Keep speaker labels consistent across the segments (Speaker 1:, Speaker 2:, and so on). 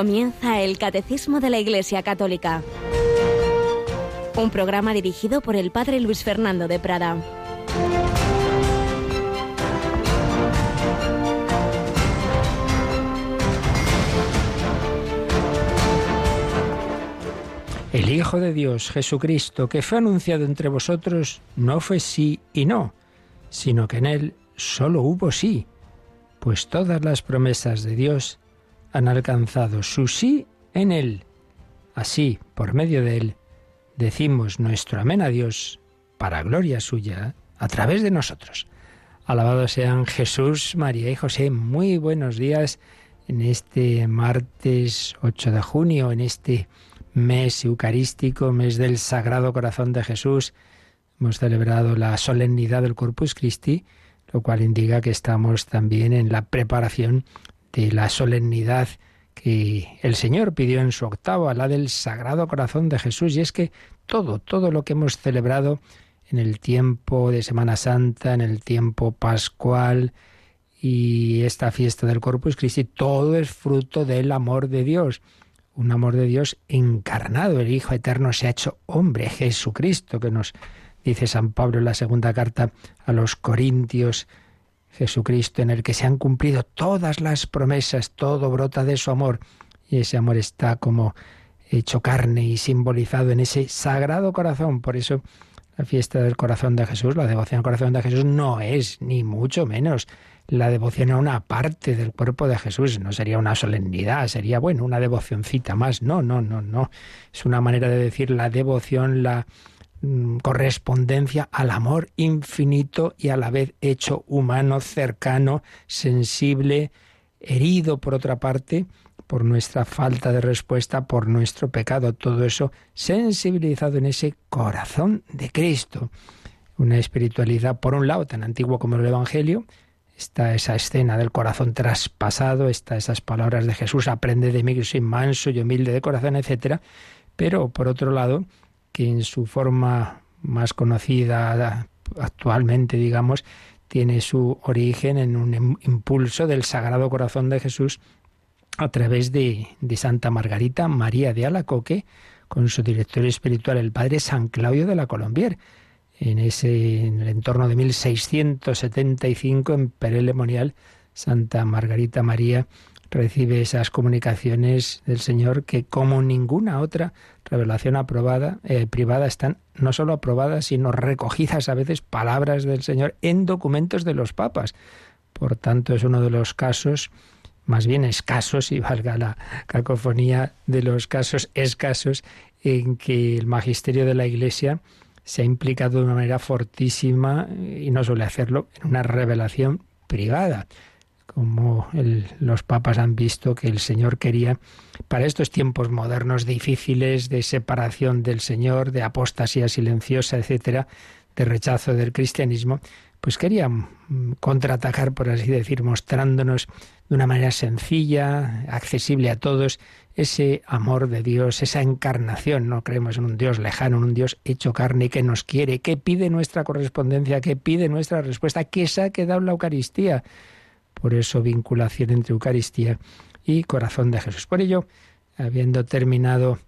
Speaker 1: Comienza el Catecismo de la Iglesia Católica. Un programa dirigido por el Padre Luis Fernando de Prada.
Speaker 2: El Hijo de Dios, Jesucristo, que fue anunciado entre vosotros, no fue sí y no, sino que en él solo hubo sí, pues todas las promesas de Dios han alcanzado su sí en Él. Así, por medio de Él, decimos nuestro amén a Dios para gloria suya a través de nosotros. Alabados sean Jesús, María y José. Muy buenos días en este martes 8 de junio, en este mes eucarístico, mes del Sagrado Corazón de Jesús. Hemos celebrado la solemnidad del Corpus Christi, lo cual indica que estamos también en la preparación de la solemnidad que el Señor pidió en su octavo, la del Sagrado Corazón de Jesús. Y es que todo, todo lo que hemos celebrado en el tiempo de Semana Santa, en el tiempo pascual y esta fiesta del Corpus Christi, todo es fruto del amor de Dios. Un amor de Dios encarnado. El Hijo Eterno se ha hecho hombre, Jesucristo, que nos dice San Pablo en la segunda carta a los Corintios Jesucristo, en el que se han cumplido todas las promesas, todo brota de su amor, y ese amor está como hecho carne y simbolizado en ese sagrado corazón. Por eso la fiesta del corazón de Jesús, la devoción al corazón de Jesús, no es ni mucho menos la devoción a una parte del cuerpo de Jesús. No sería una solemnidad, sería, bueno, una devocioncita más. No, no, no, no. Es una manera de decir la devoción, la correspondencia al amor infinito y a la vez hecho humano, cercano, sensible, herido por otra parte por nuestra falta de respuesta, por nuestro pecado, todo eso sensibilizado en ese corazón de Cristo. Una espiritualidad, por un lado, tan antigua como el Evangelio, está esa escena del corazón traspasado, está esas palabras de Jesús, aprende de mí que soy manso y humilde de corazón, etc. Pero, por otro lado, que en su forma más conocida actualmente, digamos, tiene su origen en un impulso del Sagrado Corazón de Jesús a través de, Santa Margarita María de Alacoque, con su director espiritual, el padre San Claudio de la Colombier. En ese en el entorno de 1675 en Perelemonial, Santa Margarita María recibe esas comunicaciones del Señor que como ninguna otra revelación aprobada, eh, privada están no solo aprobadas, sino recogidas a veces palabras del Señor en documentos de los papas. Por tanto, es uno de los casos más bien escasos, y valga la cacofonía de los casos escasos, en que el magisterio de la Iglesia se ha implicado de una manera fortísima, y no suele hacerlo, en una revelación privada como los papas han visto que el Señor quería, para estos tiempos modernos difíciles de separación del Señor, de apostasía silenciosa, etcétera, de rechazo del cristianismo, pues quería mm, contraatacar, por así decir, mostrándonos de una manera sencilla, accesible a todos, ese amor de Dios, esa encarnación. No creemos en un Dios lejano, en un Dios hecho carne que nos quiere, que pide nuestra correspondencia, que pide nuestra respuesta, que se ha quedado en la Eucaristía por eso, vinculación entre Eucaristía y corazón de Jesús. Por ello, habiendo terminado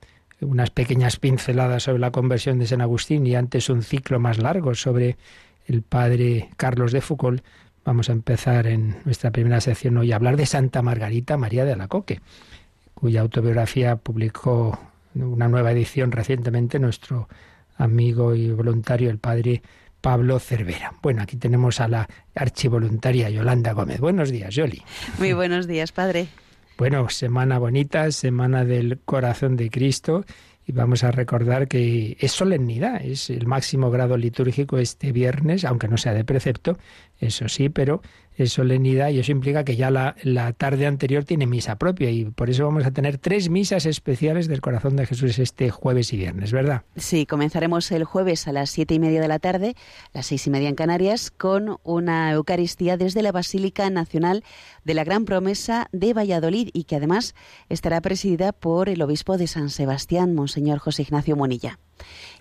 Speaker 2: unas pequeñas pinceladas sobre la conversión de San Agustín y antes un ciclo más largo sobre el padre Carlos de Foucault, vamos a empezar en nuestra primera sección hoy a hablar de Santa Margarita María de Alacoque, cuya autobiografía publicó una nueva edición recientemente nuestro amigo y voluntario, el padre Pablo Cervera. Bueno, aquí tenemos a la archivoluntaria Yolanda Gómez. Buenos días, Yoli.
Speaker 3: Muy buenos días, padre.
Speaker 2: Bueno, semana bonita, semana del corazón de Cristo y vamos a recordar que es solemnidad, es el máximo grado litúrgico este viernes, aunque no sea de precepto, eso sí, pero es solemnidad y eso implica que ya la, la, tarde anterior tiene misa propia y por eso vamos a tener tres misas especiales del corazón de Jesús este jueves y viernes, ¿verdad?
Speaker 3: Sí, comenzaremos el jueves a las siete y media de la tarde, las seis y media en Canarias, con una Eucaristía desde la Basílica Nacional de la Gran Promesa de Valladolid y que además estará presidida por el obispo de San Sebastián, Monseñor José Ignacio Monilla.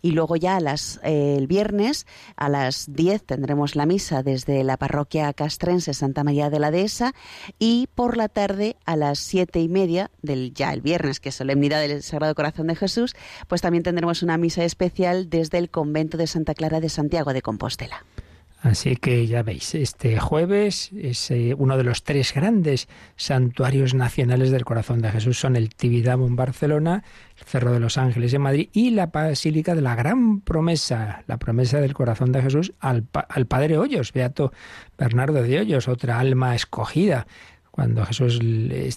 Speaker 3: Y luego ya las, eh, el viernes a las 10 tendremos la misa desde la parroquia castrense Santa María de la Dehesa y por la tarde a las siete y media del ya el viernes, que es solemnidad del Sagrado Corazón de Jesús, pues también tendremos una misa especial desde el convento de Santa Clara de Santiago de Compostela.
Speaker 2: Así que ya veis, este jueves es eh, uno de los tres grandes santuarios nacionales del corazón de Jesús. Son el Tibidabo en Barcelona, el Cerro de los Ángeles en Madrid y la Basílica de la Gran Promesa, la promesa del corazón de Jesús al, al Padre Hoyos, Beato Bernardo de Hoyos, otra alma escogida cuando Jesús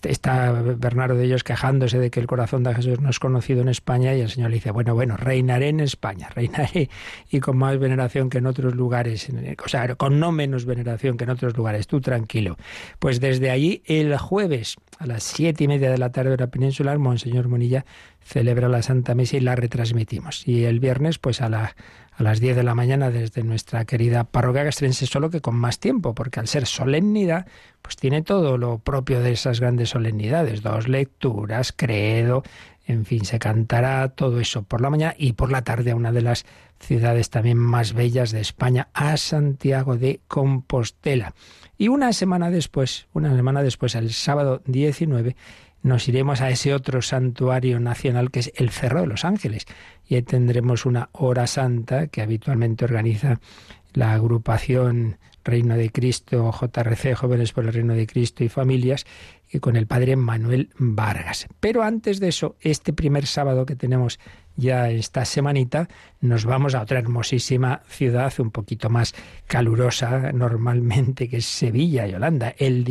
Speaker 2: está Bernardo de ellos quejándose de que el corazón de Jesús no es conocido en España y el Señor le dice, bueno, bueno, reinaré en España, reinaré y con más veneración que en otros lugares, o sea, con no menos veneración que en otros lugares, tú tranquilo. Pues desde allí el jueves a las siete y media de la tarde hora peninsular, Monseñor Monilla celebra la Santa Misa y la retransmitimos. Y el viernes, pues a la a las 10 de la mañana desde nuestra querida parroquia castrense, solo que con más tiempo, porque al ser solemnidad, pues tiene todo lo propio de esas grandes solemnidades, dos lecturas, credo, en fin, se cantará todo eso por la mañana y por la tarde a una de las ciudades también más bellas de España, a Santiago de Compostela. Y una semana después, una semana después, el sábado 19, nos iremos a ese otro santuario nacional que es el Cerro de los Ángeles. Y ahí tendremos una hora santa que habitualmente organiza la agrupación Reino de Cristo, JRC, Jóvenes por el Reino de Cristo y Familias, y con el padre Manuel Vargas. Pero antes de eso, este primer sábado que tenemos ya esta semanita nos vamos a otra hermosísima ciudad un poquito más calurosa normalmente que es Sevilla, Yolanda, el,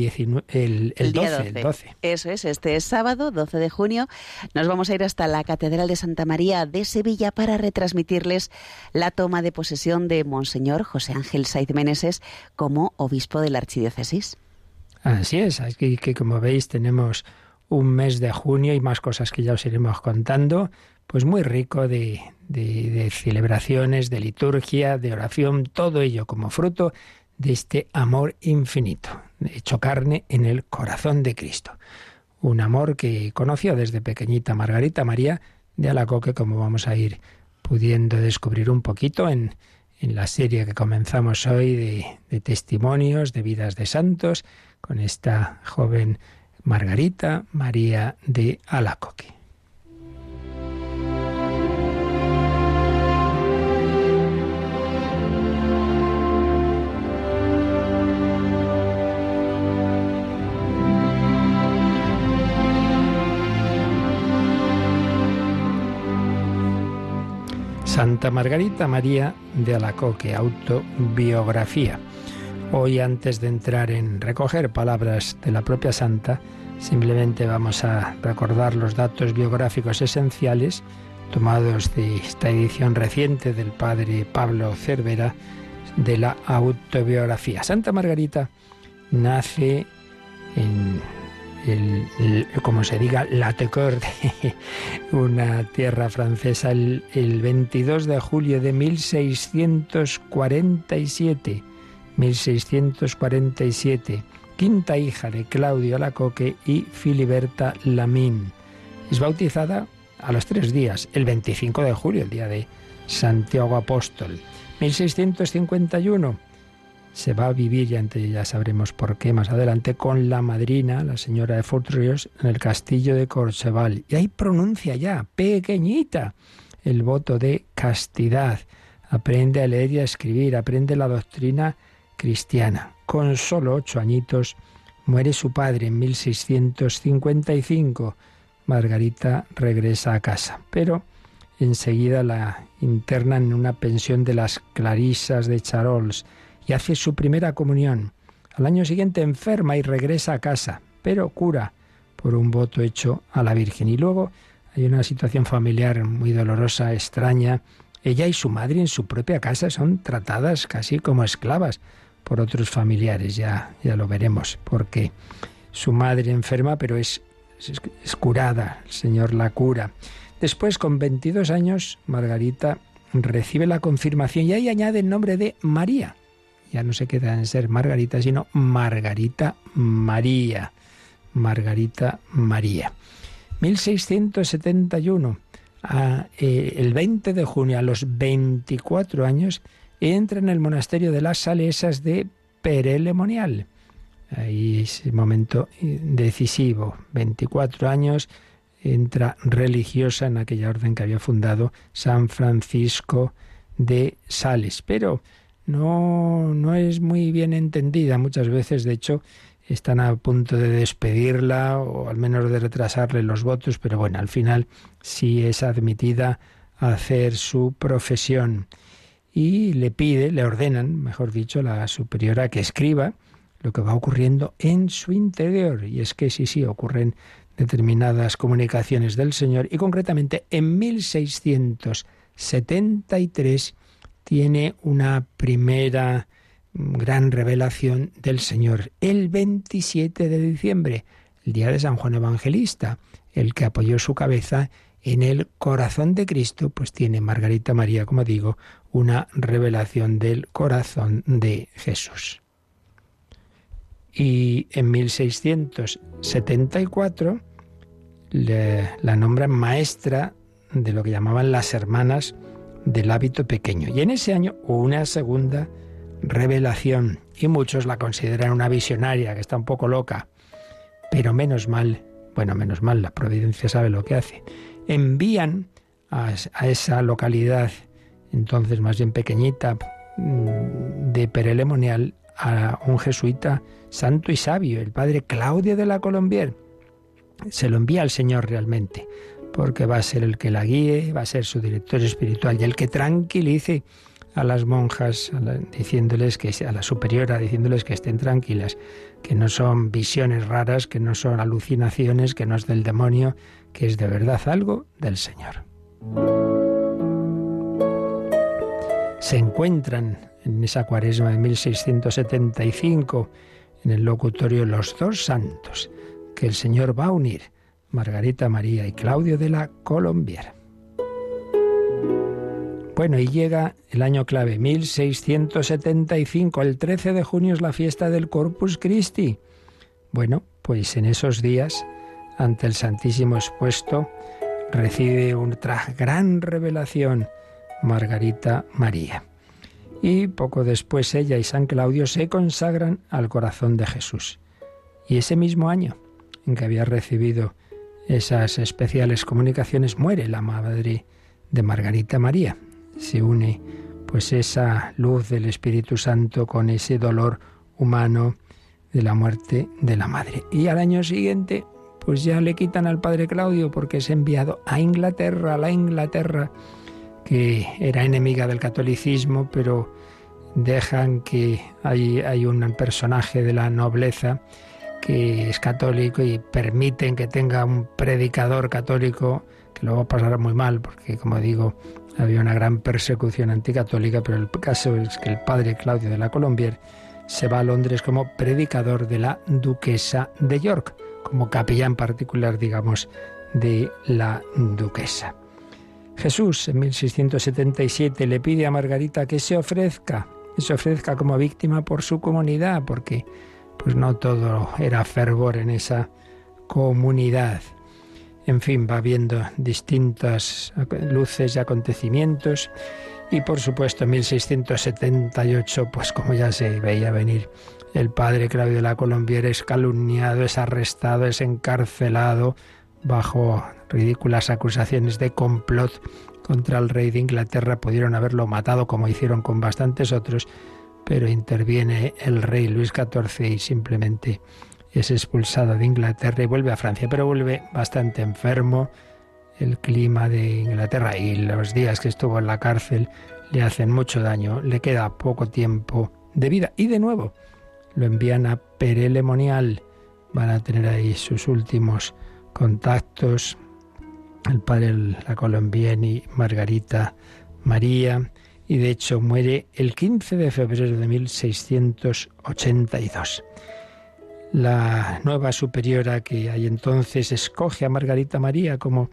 Speaker 2: el, el, 12, el 12.
Speaker 3: Eso es, este es sábado 12 de junio. Nos vamos a ir hasta la Catedral de Santa María de Sevilla para retransmitirles la toma de posesión de Monseñor José Ángel Saiz Meneses como obispo de la Archidiócesis.
Speaker 2: Así es, aquí que como veis tenemos un mes de junio y más cosas que ya os iremos contando pues muy rico de, de, celebraciones, de liturgia, de oración, todo ello como fruto de este amor infinito, hecho carne en el corazón de Cristo. Un amor que conoció desde pequeñita Margarita María de Alacoque, como vamos a ir pudiendo descubrir un poquito en, en la serie que comenzamos hoy de, testimonios de vidas de santos con esta joven Margarita María de Alacoque. Santa Margarita María de Alacoque, autobiografía. Hoy antes de entrar en recoger palabras de la propia santa, simplemente vamos a recordar los datos biográficos esenciales tomados de esta edición reciente del padre Pablo Cervera de la autobiografía. Santa Margarita nace en el, como se diga, la Tecorde, una tierra francesa, el, el 22 de julio de 1647. 1647, quinta hija de Claudio Alacoque y Filiberta Lamín. Es bautizada a los tres días, el 25 de julio, el día de Santiago Apóstol. 1651 se va a vivir, ya, ya sabremos por qué más adelante, con la madrina, la señora de Fortrios, en el castillo de Corcheval. Y ahí pronuncia ya, pequeñita, el voto de castidad. Aprende a leer y a escribir, aprende la doctrina cristiana. Con solo ocho añitos muere su padre en 1655. Margarita regresa a casa, pero enseguida la internan en una pensión de las Clarisas de Charols y hace su primera comunión. Al año siguiente enferma y regresa a casa, pero cura por un voto hecho a la Virgen. Y luego hay una situación familiar muy dolorosa, extraña. Ella y su madre en su propia casa son tratadas casi como esclavas por otros familiares, ya, ya lo veremos, porque su madre enferma, pero es, es, curada, el Señor la cura. Después, con 22 años, Margarita recibe la confirmación y ahí añade el nombre de María ya no se queda en ser Margarita, sino Margarita María. Margarita María. 1671. eh, el 20 de junio, a los 24 años, entra en el monasterio de las Salesas de Perelemonial. Ahí es el momento decisivo. 24 años, entra religiosa en aquella orden que había fundado San Francisco de Sales. Pero no, no es muy bien entendida muchas veces. De hecho, están a punto de despedirla o al menos de retrasarle los votos, pero bueno, al final sí es admitida a hacer su profesión y le pide, le ordenan, mejor dicho, la superiora que escriba lo que va ocurriendo en su interior. Y es que sí, sí, ocurren determinadas comunicaciones del Señor y concretamente en 1673 tiene una primera gran revelación del Señor el 27 de diciembre, el día de San Juan Evangelista, el que apoyó su cabeza en el corazón de Cristo, pues tiene Margarita María, como digo, una revelación del corazón de Jesús. Y en 1674 la nombran maestra de lo que llamaban las hermanas del hábito pequeño. Y en ese año una segunda revelación. Y muchos la consideran una visionaria, que está un poco loca. Pero menos mal, bueno, menos mal, la providencia sabe lo que hace. Envían a, esa localidad, entonces más bien pequeñita, mm, de Perelemonial, a un jesuita santo y sabio, el padre Claudio de la Colombier. Se lo envía al Señor realmente, porque va a ser el que la guíe, va a ser su director espiritual y el que tranquilice a las monjas diciéndoles que a la superiora diciéndoles que estén tranquilas, que no son visiones raras, que no son alucinaciones, que no es del demonio, que es de verdad algo del Señor. Se encuentran en esa cuaresma de 1675 en el locutorio los dos santos que el Señor va a unir, Margarita María y Claudio de la Colombiera. Bueno, y llega el año clave, 1675, el 13 de junio es la fiesta del Corpus Christi. Bueno, pues en esos días, ante el Santísimo expuesto, recibe otra gran revelación Margarita María. Y poco después ella y San Claudio se consagran al corazón de Jesús. Y ese mismo año en que había recibido esas especiales comunicaciones, muere la madre de Margarita María, se une pues esa luz del Espíritu Santo con ese dolor humano de la muerte de la madre. Y al año siguiente, pues ya le quitan al padre Claudio porque es enviado a Inglaterra, a la Inglaterra que era enemiga del catolicismo, pero dejan que hay, hay un personaje de la nobleza que es católico y permiten que tenga un predicador católico que luego pasará muy mal, porque como digo, había una gran persecución anticatólica, pero el caso es que el padre Claudio de la Colombier se va a Londres como predicador de la duquesa de York, como capellán particular, digamos, de la duquesa. Jesús en 1677 le pide a Margarita que se ofrezca, que se ofrezca como víctima por su comunidad, porque pues no todo era fervor en esa comunidad. En fin, va viendo distintas luces y acontecimientos. Y por supuesto, en 1678, pues como ya se veía venir, el padre Claudio de la Colombiera es calumniado, es arrestado, es encarcelado bajo ridículas acusaciones de complot contra el rey de Inglaterra. Pudieron haberlo matado como hicieron con bastantes otros, pero interviene el rey Luis XIV y simplemente es expulsado de Inglaterra y vuelve a Francia, pero vuelve bastante enfermo. El clima de Inglaterra y los días que estuvo en la cárcel le hacen mucho daño, le queda poco tiempo de vida y de nuevo lo envían a Perelemonial. Van a tener ahí sus últimos contactos. El padre, la colombiana Margarita María, y de hecho muere el 15 de febrero de 1682. La nueva superiora que hay entonces escoge a Margarita María como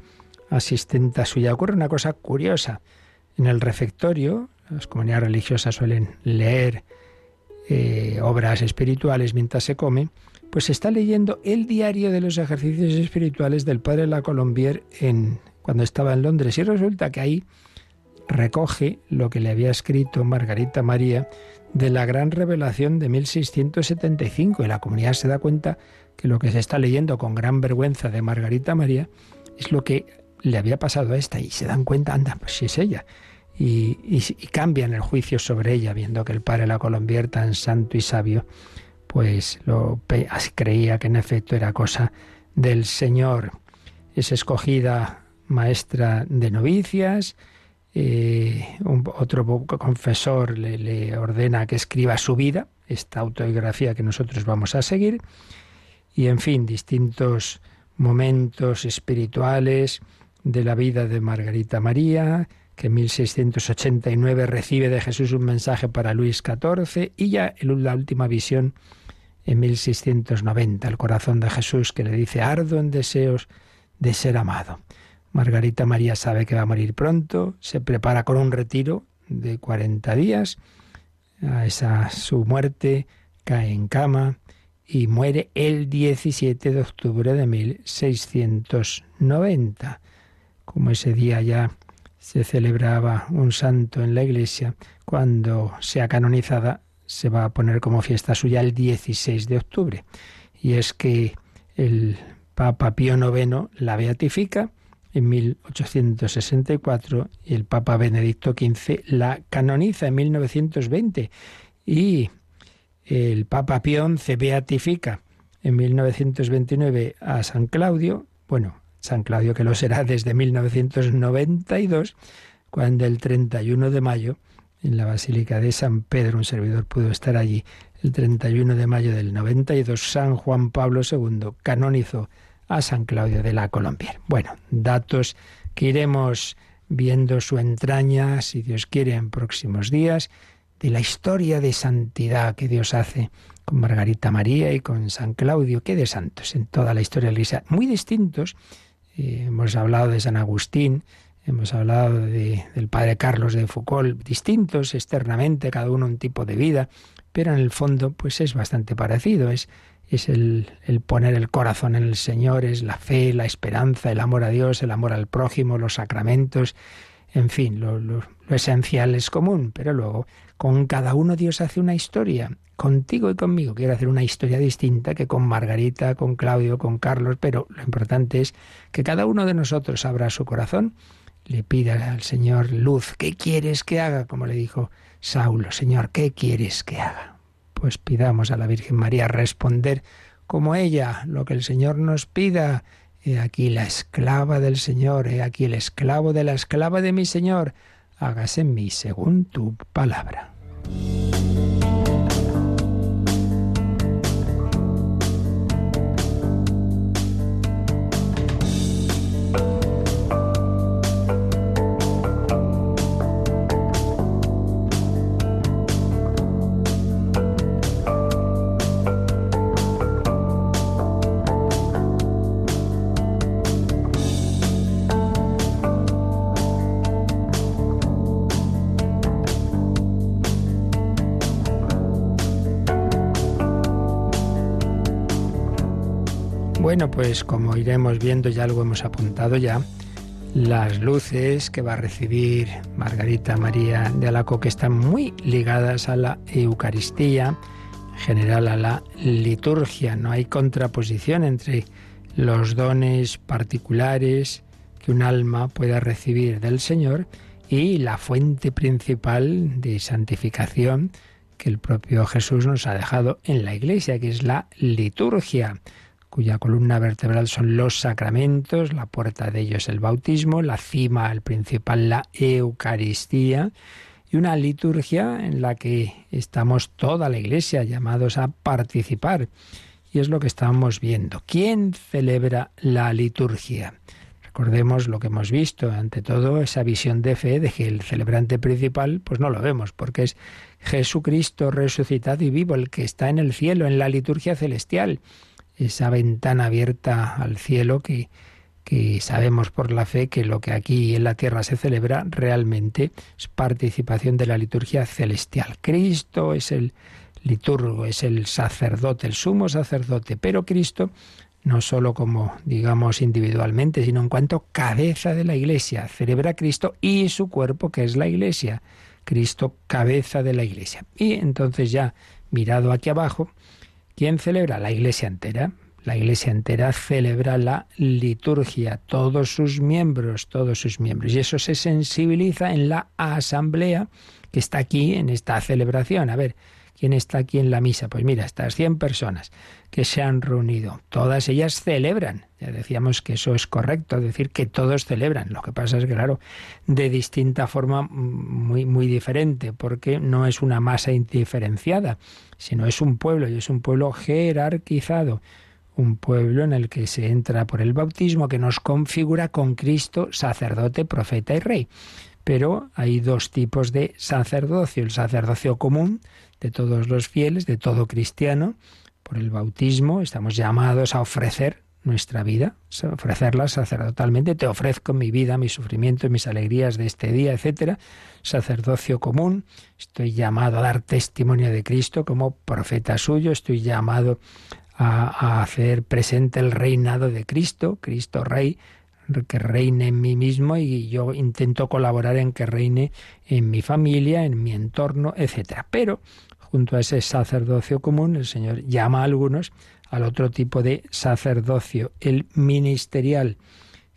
Speaker 2: asistenta suya. Ocurre una cosa curiosa. En el refectorio, las comunidades religiosas suelen leer eh, obras espirituales mientras se come, pues se está leyendo el diario de los ejercicios espirituales del padre La Colombier en, cuando estaba en Londres y resulta que ahí recoge lo que le había escrito Margarita María de la gran revelación de 1675 y la comunidad se da cuenta que lo que se está leyendo con gran vergüenza de Margarita María es lo que le había pasado a esta y se dan cuenta, anda, pues si es ella. Y, cambian el juicio sobre ella, viendo que el padre la convierta en santo y sabio, pues lo creía que en efecto era cosa del Señor. Es escogida maestra de novicias, eh, otro confesor le, ordena que escriba su vida, esta autobiografía que nosotros vamos a seguir, y en fin, distintos momentos espirituales de la vida de Margarita María, que en 1689 recibe de Jesús un mensaje para Luis XIV, y ya la última visión en 1690, el corazón de Jesús que le dice, ardo en deseos de ser amado. Margarita María sabe que va a morir pronto, se prepara con un retiro de 40 días, a esa su muerte cae en cama y muere el 17 de octubre de 1690. Como ese día ya se celebraba un santo en la iglesia, cuando sea canonizada se va a poner como fiesta suya el 16 de octubre. Y es que el Papa Pío IX la beatifica en 1864 y el Papa Benedicto XV la canoniza en 1920 y el Papa Pío XI beatifica en 1929 a San Claudio, bueno, San Claudio que lo será desde 1992, cuando el 31 de mayo en la Basílica de San Pedro, un servidor pudo estar allí, el 31 de mayo del 92, San Juan Pablo II canonizó a San Claudio de la Colombier. Bueno, datos que iremos viendo su entraña, si Dios quiere, en próximos días, de la historia de santidad que Dios hace con Margarita María y con San Claudio, que de santos en toda la historia de la Iglesia, muy distintos. Eh, hemos hablado de San Agustín, hemos hablado de, del padre Carlos de Foucault, distintos externamente, cada uno un tipo de vida, pero en el fondo pues es bastante parecido, es es el, poner el corazón en el Señor, es la fe, la esperanza, el amor a Dios, el amor al prójimo, los sacramentos, en fin, lo, lo, esencial es común, pero luego con cada uno Dios hace una historia. Contigo y conmigo quiero hacer una historia distinta que con Margarita, con Claudio, con Carlos, pero lo importante es que cada uno de nosotros abra su corazón, le pida al Señor luz, ¿qué quieres que haga? Como le dijo Saulo, Señor, ¿qué quieres que haga? Pues pidamos a la Virgen María responder como ella lo que el Señor nos pida. He aquí la esclava del Señor, he aquí el esclavo de la esclava de mi Señor, hágase en mí según tu palabra. Bueno, pues como iremos viendo, ya algo hemos apuntado ya, las luces que va a recibir Margarita María de Alaco, que están muy ligadas a la Eucaristía, en general a la liturgia. No hay contraposición entre los dones particulares que un alma pueda recibir del Señor y la fuente principal de santificación que el propio Jesús nos ha dejado en la Iglesia, que es la liturgia cuya columna vertebral son los sacramentos, la puerta de ellos el bautismo, la cima, el principal, la Eucaristía, y una liturgia en la que estamos toda la Iglesia llamados a participar. Y es lo que estamos viendo. ¿Quién celebra la liturgia? Recordemos lo que hemos visto, ante todo esa visión de fe de que el celebrante principal, pues no lo vemos, porque es Jesucristo resucitado y vivo, el que está en el cielo, en la liturgia celestial esa ventana abierta al cielo que, que sabemos por la fe que lo que aquí en la tierra se celebra realmente es participación de la liturgia celestial. Cristo es el liturgo, es el sacerdote, el sumo sacerdote, pero Cristo no solo como, digamos, individualmente, sino en cuanto cabeza de la Iglesia. Celebra a Cristo y su cuerpo, que es la Iglesia. Cristo, cabeza de la Iglesia. Y entonces ya, mirado aquí abajo, ¿quién celebra? La Iglesia entera. La Iglesia entera celebra la liturgia, todos sus miembros, todos sus miembros. Y eso se sensibiliza en la asamblea que está aquí en esta celebración. A ver, ¿quién está aquí en la misa? Pues mira, estas 100 personas que se han reunido, todas ellas celebran. Ya decíamos que eso es correcto, decir que todos celebran. Lo que pasa es que, claro, de distinta forma muy, muy diferente, porque no es una masa indiferenciada, sino es un pueblo y es un pueblo jerarquizado un pueblo en el que se entra por el bautismo que nos configura con Cristo sacerdote, profeta y rey. Pero hay dos tipos de sacerdocio, el sacerdocio común de todos los fieles, de todo cristiano, por el bautismo estamos llamados a ofrecer nuestra vida, ofrecerla sacerdotalmente. Te ofrezco mi vida, mi sufrimiento, mis alegrías de este día, etcétera. Sacerdocio común. Estoy llamado a dar testimonio de Cristo como profeta suyo. Estoy llamado a, a hacer presente el reinado de Cristo, Cristo Rey, que reine en mí mismo y yo intento colaborar en que reine en mi familia, en mi entorno, etcétera. Pero junto a ese sacerdocio común, el Señor llama a algunos al otro tipo de sacerdocio, el ministerial,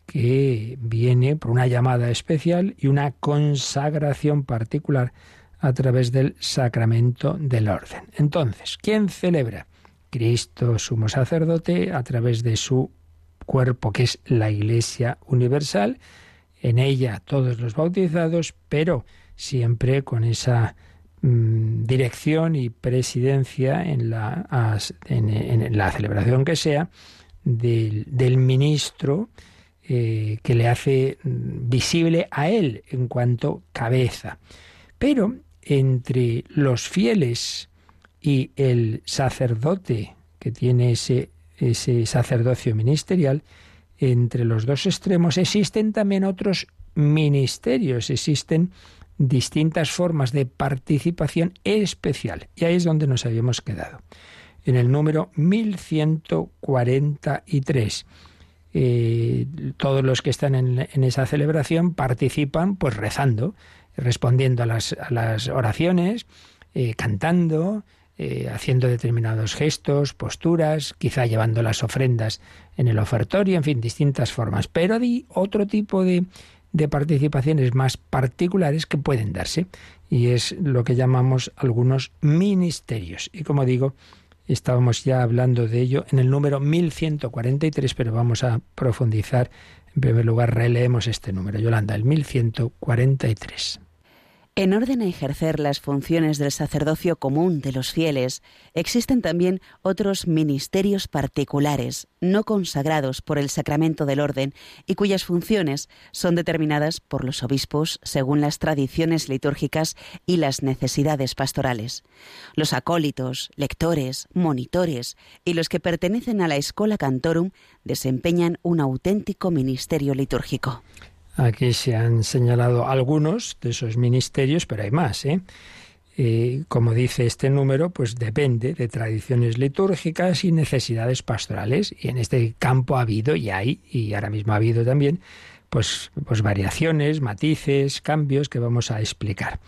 Speaker 2: que viene por una llamada especial y una consagración particular a través del sacramento del orden. Entonces, ¿quién celebra? Cristo, sumo sacerdote, a través de su cuerpo, que es la Iglesia Universal, en ella todos los bautizados, pero siempre con esa Mm, dirección y presidencia en la, en, la celebración que sea del, ministro eh, que le hace mm, visible a él en cuanto cabeza. Pero entre los fieles y el sacerdote que tiene ese, ese sacerdocio ministerial, entre los dos extremos existen también otros ministerios, existen distintas formas de participación especial. Y ahí es donde nos habíamos quedado. En el número 1143. Eh, todos los que están en, esa celebración participan pues rezando, respondiendo a las, oraciones, eh, cantando, eh, haciendo determinados gestos, posturas, quizá llevando las ofrendas en el ofertorio, en fin, distintas formas. Pero hay otro tipo de, de participaciones más particulares que pueden darse y es lo que llamamos algunos ministerios. Y como digo, estábamos ya hablando de ello en el número 1143, pero vamos a profundizar. En primer lugar, releemos este número, Yolanda, el 1143.
Speaker 3: En orden a ejercer las funciones del sacerdocio común de los fieles, existen también otros ministerios particulares, no consagrados por el sacramento del orden y cuyas funciones son determinadas por los obispos según las tradiciones litúrgicas y las necesidades pastorales. Los acólitos, lectores, monitores y los que pertenecen a la Escola Cantorum desempeñan un auténtico ministerio litúrgico.
Speaker 2: Aquí se han señalado algunos de esos ministerios, pero hay más. ¿eh? como dice este número, pues depende de tradiciones litúrgicas y necesidades pastorales. Y en este campo ha habido y hay, y ahora mismo ha habido también, pues, pues variaciones, matices, cambios que vamos a explicar.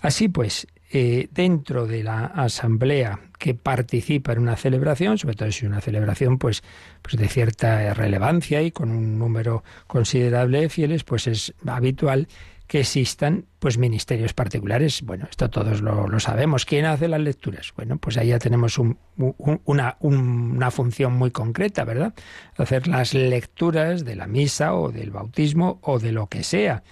Speaker 2: Así pues, eh, dentro de la asamblea que participa en una celebración, sobre todo si es una celebración pues, pues de cierta relevancia y con un número considerable de fieles, pues es habitual que existan pues ministerios particulares. Bueno, esto todos lo, sabemos. ¿Quién hace las lecturas? Bueno, pues ahí ya tenemos una, una función muy concreta, ¿verdad? Hacer las lecturas de la misa o del bautismo o de lo que sea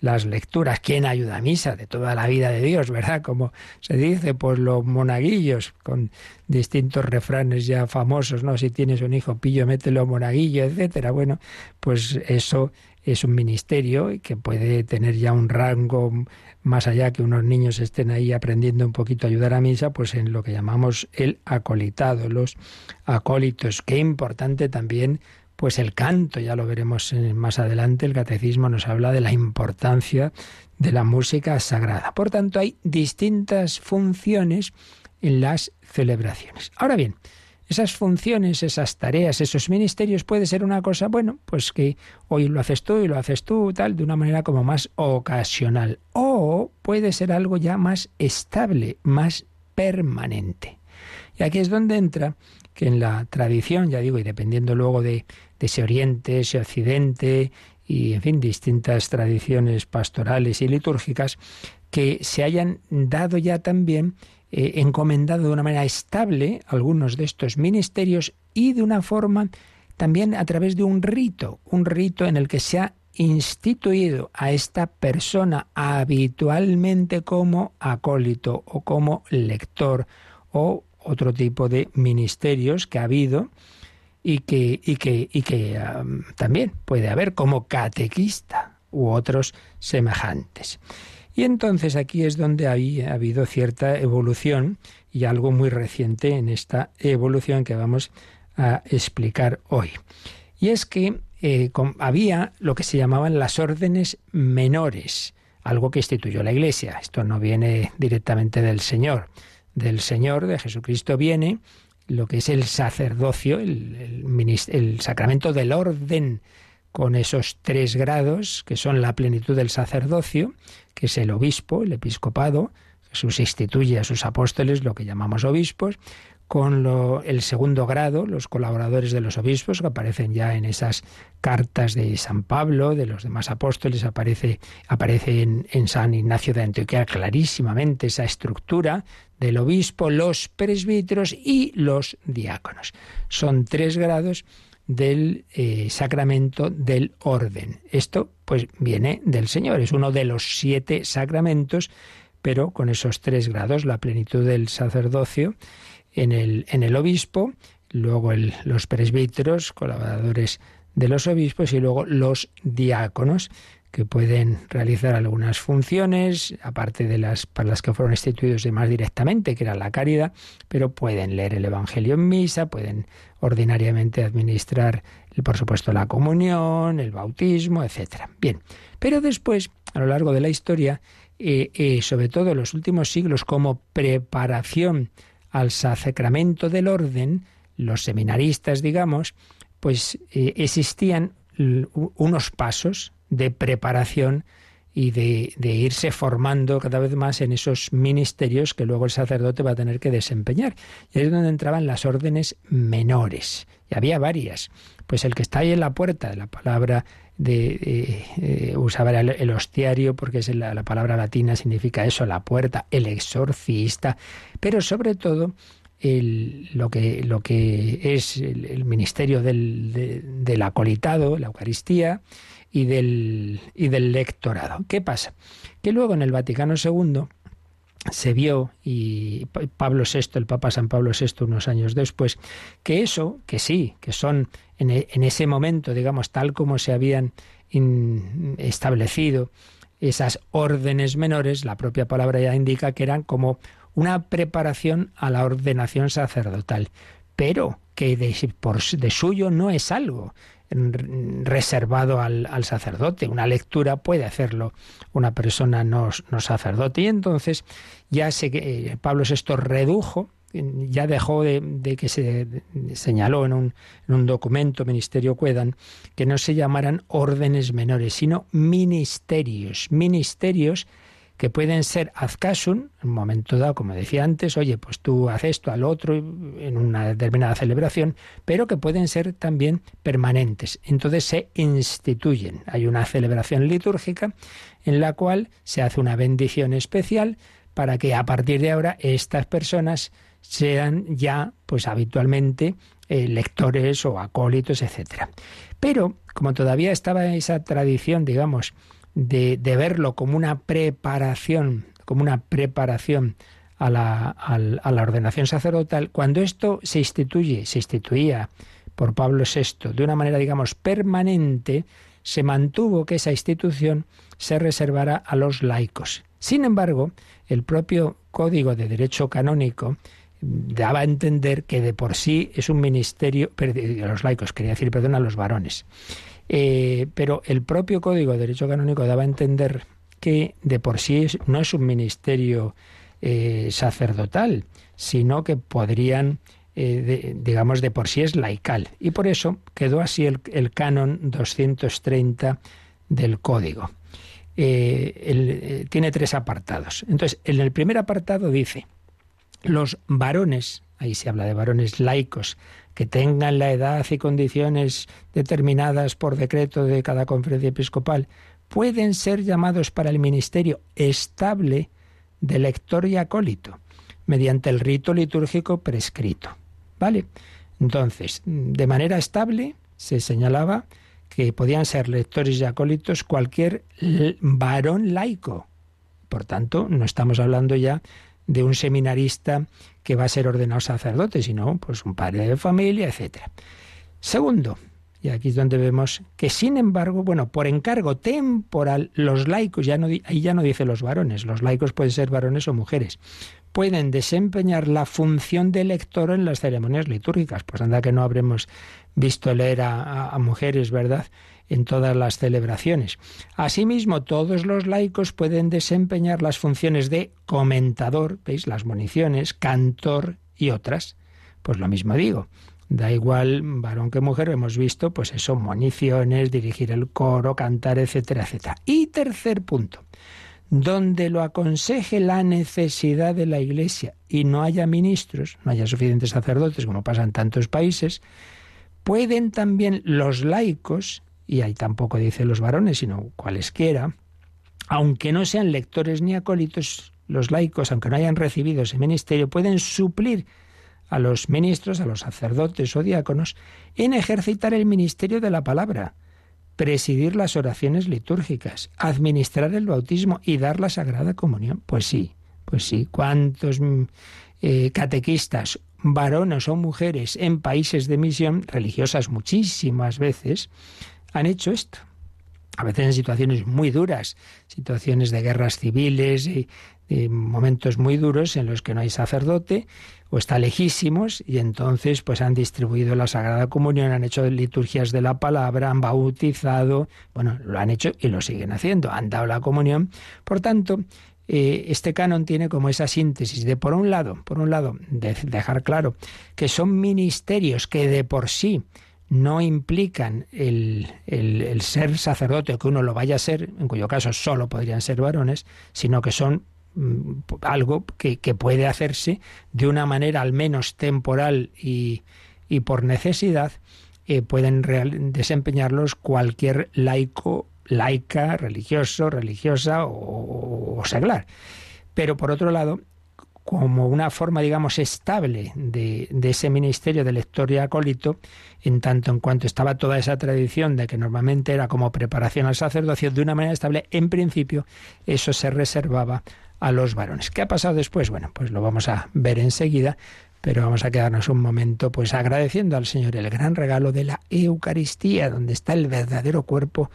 Speaker 2: las lecturas. ¿Quién ayuda a misa? De toda la vida de Dios, ¿verdad? Como se dice, pues los monaguillos, con distintos refranes ya famosos, ¿no? Si tienes un hijo pillo, mételo monaguillo, etcétera. Bueno, pues eso es un ministerio que puede tener ya un rango más allá que unos niños estén ahí aprendiendo un poquito a ayudar a misa, pues en lo que llamamos el acolitado, los acólitos. Qué importante también pues el canto, ya lo veremos más adelante, el catecismo nos habla de la importancia de la música sagrada. Por tanto, hay distintas funciones en las celebraciones. Ahora bien, esas funciones, esas tareas, esos ministerios puede ser una cosa, bueno, pues que hoy lo haces tú y lo haces tú, tal, de una manera como más ocasional. O puede ser algo ya más estable, más permanente. Y aquí es donde entra que en la tradición, ya digo, y dependiendo luego de, de ese oriente, ese occidente, y en fin, distintas tradiciones pastorales y litúrgicas, que se hayan dado ya también eh, encomendado de una manera estable algunos de estos ministerios y de una forma también a través de un rito, un rito en el que se ha instituido a esta persona habitualmente como acólito o como lector o otro tipo de ministerios que ha habido y que, también puede haber como catequista u otros semejantes. Y entonces aquí es donde ha habido cierta evolución y algo muy reciente en esta evolución que vamos a explicar hoy. Y es que eh, había lo que se llamaban las órdenes menores, algo que instituyó la Iglesia. Esto no viene directamente del Señor. Del Señor, de Jesucristo, viene lo que es el sacerdocio, el, el sacramento del orden con esos tres grados que son la plenitud del sacerdocio, que es el obispo, el episcopado, Jesús instituye a sus apóstoles, lo que llamamos obispos, con el segundo grado, los colaboradores de los obispos, que aparecen ya en esas cartas de San Pablo, de los demás apóstoles, aparece, aparece en, San Ignacio de Antioquía clarísimamente esa estructura del obispo, los presbíteros y los diáconos. Son tres grados del eh, sacramento del orden. Esto pues viene del Señor, es uno de los siete sacramentos, pero con esos tres grados, la plenitud del sacerdocio en el, en el obispo, luego los presbíteros, colaboradores de los obispos y luego los diáconos que pueden realizar algunas funciones, aparte de las para las que fueron instituidos de más directamente, que era la caridad, pero pueden leer el Evangelio en misa, pueden ordinariamente administrar, por supuesto, la comunión, el bautismo, etcétera. Bien, pero después, a lo largo de la historia, eh, eh, sobre todo en los últimos siglos, como preparación al sacramento del orden, los seminaristas, digamos, pues eh, existían unos pasos de preparación y de, irse formando cada vez más en esos ministerios que luego el sacerdote va a tener que desempeñar. Y ahí es donde entraban las órdenes menores. Y había varias. Pues el que está ahí en la puerta, la palabra de, eh, usaba el, hostiario porque es la, palabra latina significa eso, la puerta, el exorcista, pero sobre todo lo, que, lo que es el, ministerio del, del acolitado, la Eucaristía, y del, y del lectorado. ¿Qué pasa? Que luego en el Vaticano II se vio, y Pablo VI, el Papa San Pablo VI, unos años después, que eso, que sí, que son en, e, ese momento, digamos, tal como se habían establecido esas órdenes menores, la propia palabra ya indica que eran como una preparación a la ordenación sacerdotal, pero que de, por, de suyo no es algo reservado al, sacerdote. Una lectura puede hacerlo una persona no, sacerdote. Y entonces ya se, eh, Pablo VI redujo, ya dejó de, que se señaló en un, en un, documento, Ministerio Cuedan, que no se llamaran órdenes menores, sino ministerios. Ministerios que pueden ser azcasun, en un momento dado, como decía antes, oye, pues tú haces esto al otro en una determinada celebración, pero que pueden ser también permanentes. Entonces se instituyen. Hay una celebración litúrgica en la cual se hace una bendición especial para que a partir de ahora estas personas sean ya, pues habitualmente, eh, lectores o acólitos, etcétera. Pero, como todavía estaba esa tradición, digamos, de, verlo como una preparación, como una preparación a la, a la ordenación sacerdotal, cuando esto se instituye, se instituía por Pablo VI de una manera, digamos, permanente, se mantuvo que esa institución se reservara a los laicos. Sin embargo, el propio Código de Derecho Canónico daba a entender que de por sí es un ministerio, a los laicos, quería decir, perdón, a los varones, eh, pero el propio Código de Derecho Canónico daba a entender que de por sí no es un ministerio eh, sacerdotal, sino que podrían eh, digamos, de por sí es laical. Y por eso quedó así el, canon 230 del código. Tiene tres apartados. Entonces, en el primer apartado dice, los varones, ahí se habla de varones laicos, que tengan la edad y condiciones determinadas por decreto de cada conferencia episcopal, pueden ser llamados para el ministerio estable de lector y acólito, mediante el rito litúrgico prescrito. ¿Vale? Entonces, de manera estable se señalaba que podían ser lectores y acólitos cualquier varón laico. Por tanto, no estamos hablando ya de un seminarista que va a ser ordenado sacerdote, sino pues un padre de familia, etc. Segundo, y aquí es donde vemos que sin embargo, bueno, por encargo temporal, los laicos, ya no, ahí ya no dice los varones, los laicos pueden ser varones o mujeres, pueden desempeñar la función de lector en las ceremonias litúrgicas. Pues anda que no habremos visto leer a, a mujeres, ¿verdad? En todas las celebraciones. Asimismo, todos los laicos pueden desempeñar las funciones de comentador, ¿veis? Las municiones, cantor y otras. Pues lo mismo digo. Da igual varón que mujer, hemos visto, pues eso, municiones, dirigir el coro, cantar, etcétera, etcétera. Y tercer punto, donde lo aconseje la necesidad de la Iglesia y no haya ministros, no haya suficientes sacerdotes, como pasa en tantos países, pueden también los laicos y ahí tampoco dice los varones, sino cualesquiera, aunque no sean lectores ni acólitos, los laicos, aunque no hayan recibido ese ministerio, pueden suplir a los ministros, a los sacerdotes o diáconos, en ejercitar el ministerio de la palabra, presidir las oraciones litúrgicas, administrar el bautismo y dar la Sagrada Comunión. Pues sí, pues sí, ¿cuántos eh, catequistas, varones o mujeres en países de misión, religiosas muchísimas veces, han hecho esto. A veces en situaciones muy duras, situaciones de guerras civiles y, momentos muy duros en los que no hay sacerdote o está lejísimos y entonces pues han distribuido la Sagrada Comunión, han hecho liturgias de la palabra, han bautizado, bueno, lo han hecho y lo siguen haciendo, han dado la comunión. Por tanto, eh, este canon tiene como esa síntesis de, por un lado, por un lado, de dejar claro que son ministerios que de por sí no implican el, el, ser sacerdote o que uno lo vaya a ser, en cuyo caso solo podrían ser varones, sino que son mm, algo que, puede hacerse de una manera al menos temporal y, y por necesidad, eh, pueden desempeñarlos cualquier laico, laica, religioso, religiosa o, o seglar. Pero por otro lado, como una forma, digamos, estable de, ese ministerio de lector y acólito, en tanto en cuanto estaba toda esa tradición de que normalmente era como preparación al sacerdocio, de una manera estable, en principio eso se reservaba a los varones. ¿Qué ha pasado después? Bueno, pues lo vamos a ver enseguida, pero vamos a quedarnos un momento pues agradeciendo al Señor el gran regalo de la Eucaristía, donde está el verdadero cuerpo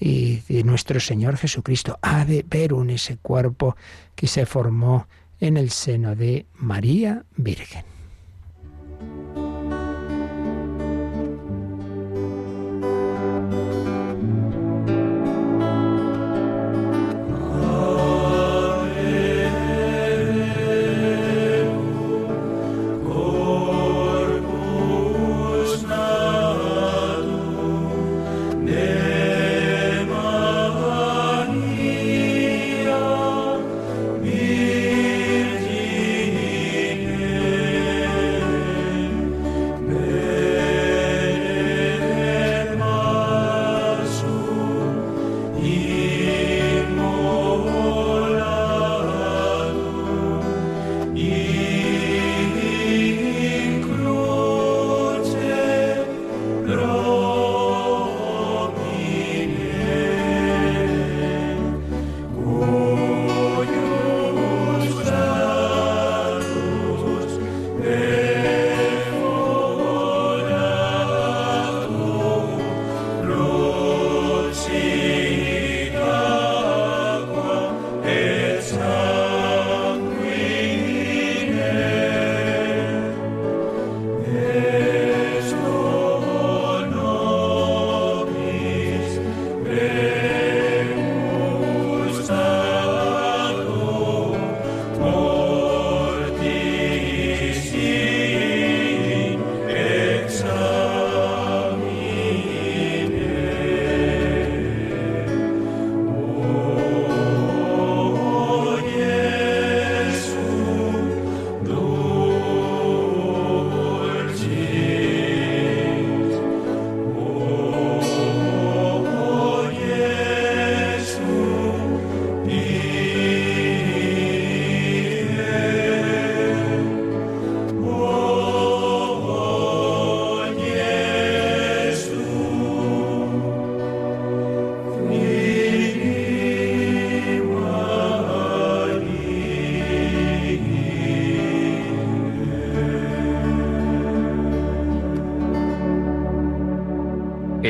Speaker 2: de nuestro Señor Jesucristo. Ha de ver un ese cuerpo que se formó en el seno de María Virgen.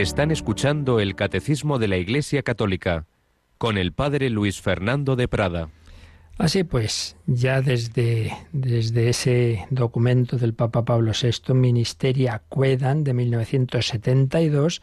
Speaker 4: Están escuchando el Catecismo de la Iglesia Católica con el Padre Luis Fernando de Prada.
Speaker 2: Así pues, ya desde, desde ese documento del Papa Pablo VI, Ministeria Quedan, de 1972,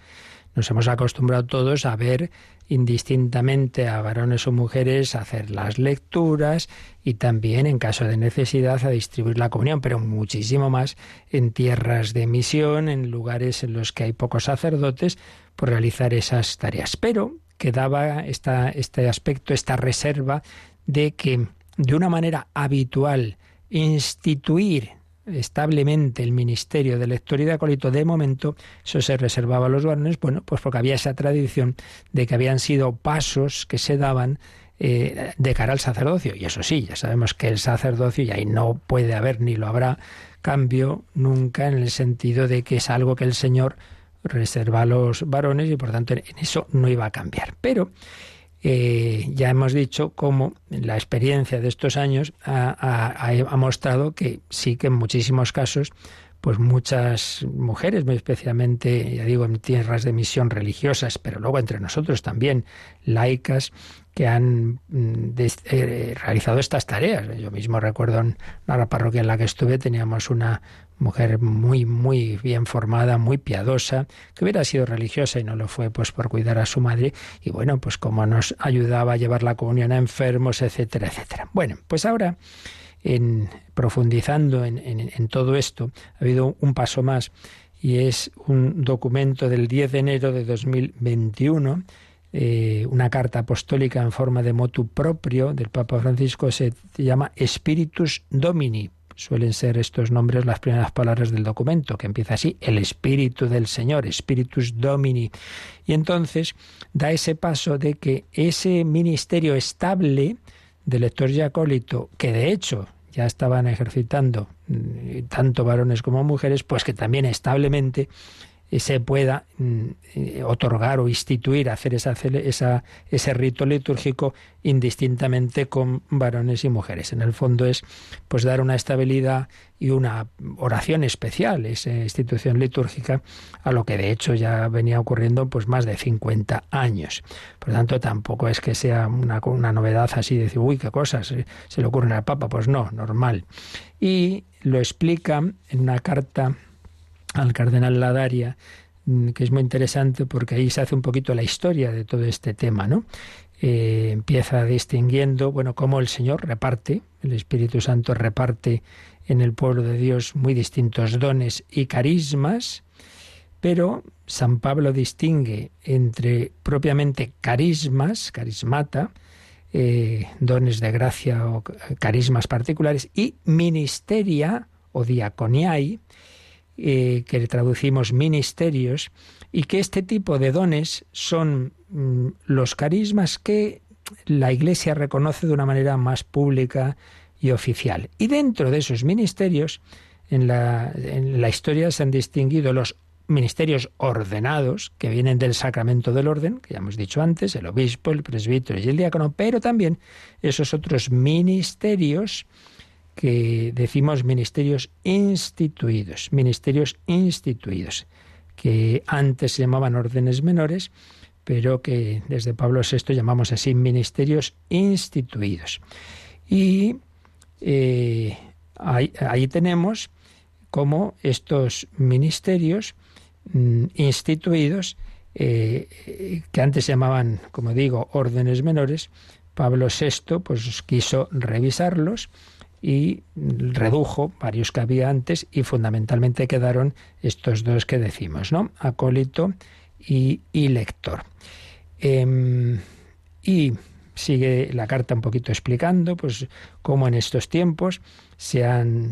Speaker 2: nos hemos acostumbrado todos a ver indistintamente a varones o mujeres a hacer las lecturas y también en caso de necesidad a distribuir la comunión, pero muchísimo más en tierras de misión, en lugares en los que hay pocos sacerdotes, por realizar esas tareas. Pero quedaba esta, este aspecto, esta reserva de que de una manera habitual instituir establemente el ministerio de lector y de acólito, de momento eso se reservaba a los varones, bueno, pues porque había esa tradición de que habían sido pasos que se daban eh, de cara al sacerdocio. Y eso sí, ya sabemos que el sacerdocio, y ahí no puede haber ni lo habrá cambio nunca en el sentido de que es algo que el Señor reserva a los varones y por tanto en eso no iba a cambiar. Pero eh, ya hemos dicho cómo la experiencia de estos años ha, mostrado que sí que en muchísimos casos pues muchas mujeres, muy especialmente, ya digo, en tierras de misión religiosas, pero luego entre nosotros también, laicas, que han mm, eh, realizado estas tareas. Yo mismo recuerdo en la parroquia en la que estuve, teníamos una mujer muy, muy bien formada, muy piadosa, que hubiera sido religiosa y no lo fue pues por cuidar a su madre, y bueno, pues como nos ayudaba a llevar la comunión a enfermos, etcétera, etcétera. Bueno, pues ahora, en profundizando en, todo esto, ha habido un paso más y es un documento del 10 de enero de 2021 eh, una carta apostólica en forma de motu propio del Papa Francisco se llama Spiritus Domini. Suelen ser estos nombres las primeras palabras del documento, que empieza así, el Espíritu del Señor, Spiritus Domini. Y entonces da ese paso de que ese ministerio estable de lector y acólito, que de hecho ya estaban ejercitando mm, tanto varones como mujeres, pues que también establemente se pueda mm, eh, otorgar o instituir, hacer esa, esa, ese rito litúrgico indistintamente con varones y mujeres. En el fondo es pues dar una estabilidad y una oración especial, esa institución litúrgica, a lo que de hecho ya venía ocurriendo pues más de 50 años. Por lo tanto, tampoco es que sea una, una novedad así de decir, uy, qué cosas se, se le ocurren al Papa. Pues no, normal. Y lo explica en una carta al cardenal Ladaria, mm, que es muy interesante porque ahí se hace un poquito la historia de todo este tema, ¿no? Eh, empieza distinguiendo, bueno, cómo el Señor reparte, el Espíritu Santo reparte en el pueblo de Dios muy distintos dones y carismas, pero San Pablo distingue entre propiamente carismas, carismata, eh, dones de gracia o carismas particulares, y ministeria o diaconiai, eh, que traducimos ministerios, y que este tipo de dones son mm, los carismas que la Iglesia reconoce de una manera más pública y oficial. Y dentro de esos ministerios, en la, en la historia se han distinguido los ministerios ordenados, que vienen del sacramento del orden, que ya hemos dicho antes, el obispo, el presbítero y el diácono, pero también esos otros ministerios que decimos ministerios instituidos, ministerios instituidos, que antes se llamaban órdenes menores, pero que desde Pablo VI llamamos así ministerios instituidos. Y eh, ahí, tenemos cómo estos ministerios mm, instituidos, eh, que antes se llamaban, como digo, órdenes menores, Pablo VI pues quiso revisarlos y redujo varios que había antes y fundamentalmente quedaron estos dos que decimos, ¿no? Acólito y, lector. Em, y sigue la carta un poquito explicando pues cómo en estos tiempos se,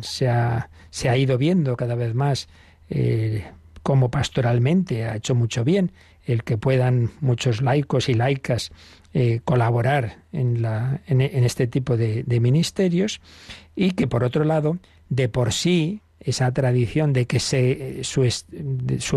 Speaker 2: se, ha, se ha ido viendo cada vez más eh, cómo pastoralmente ha hecho mucho bien el que puedan muchos laicos y laicas eh, colaborar en, la, en, este tipo de, ministerios y que por otro lado, de por sí, esa tradición de que se, su,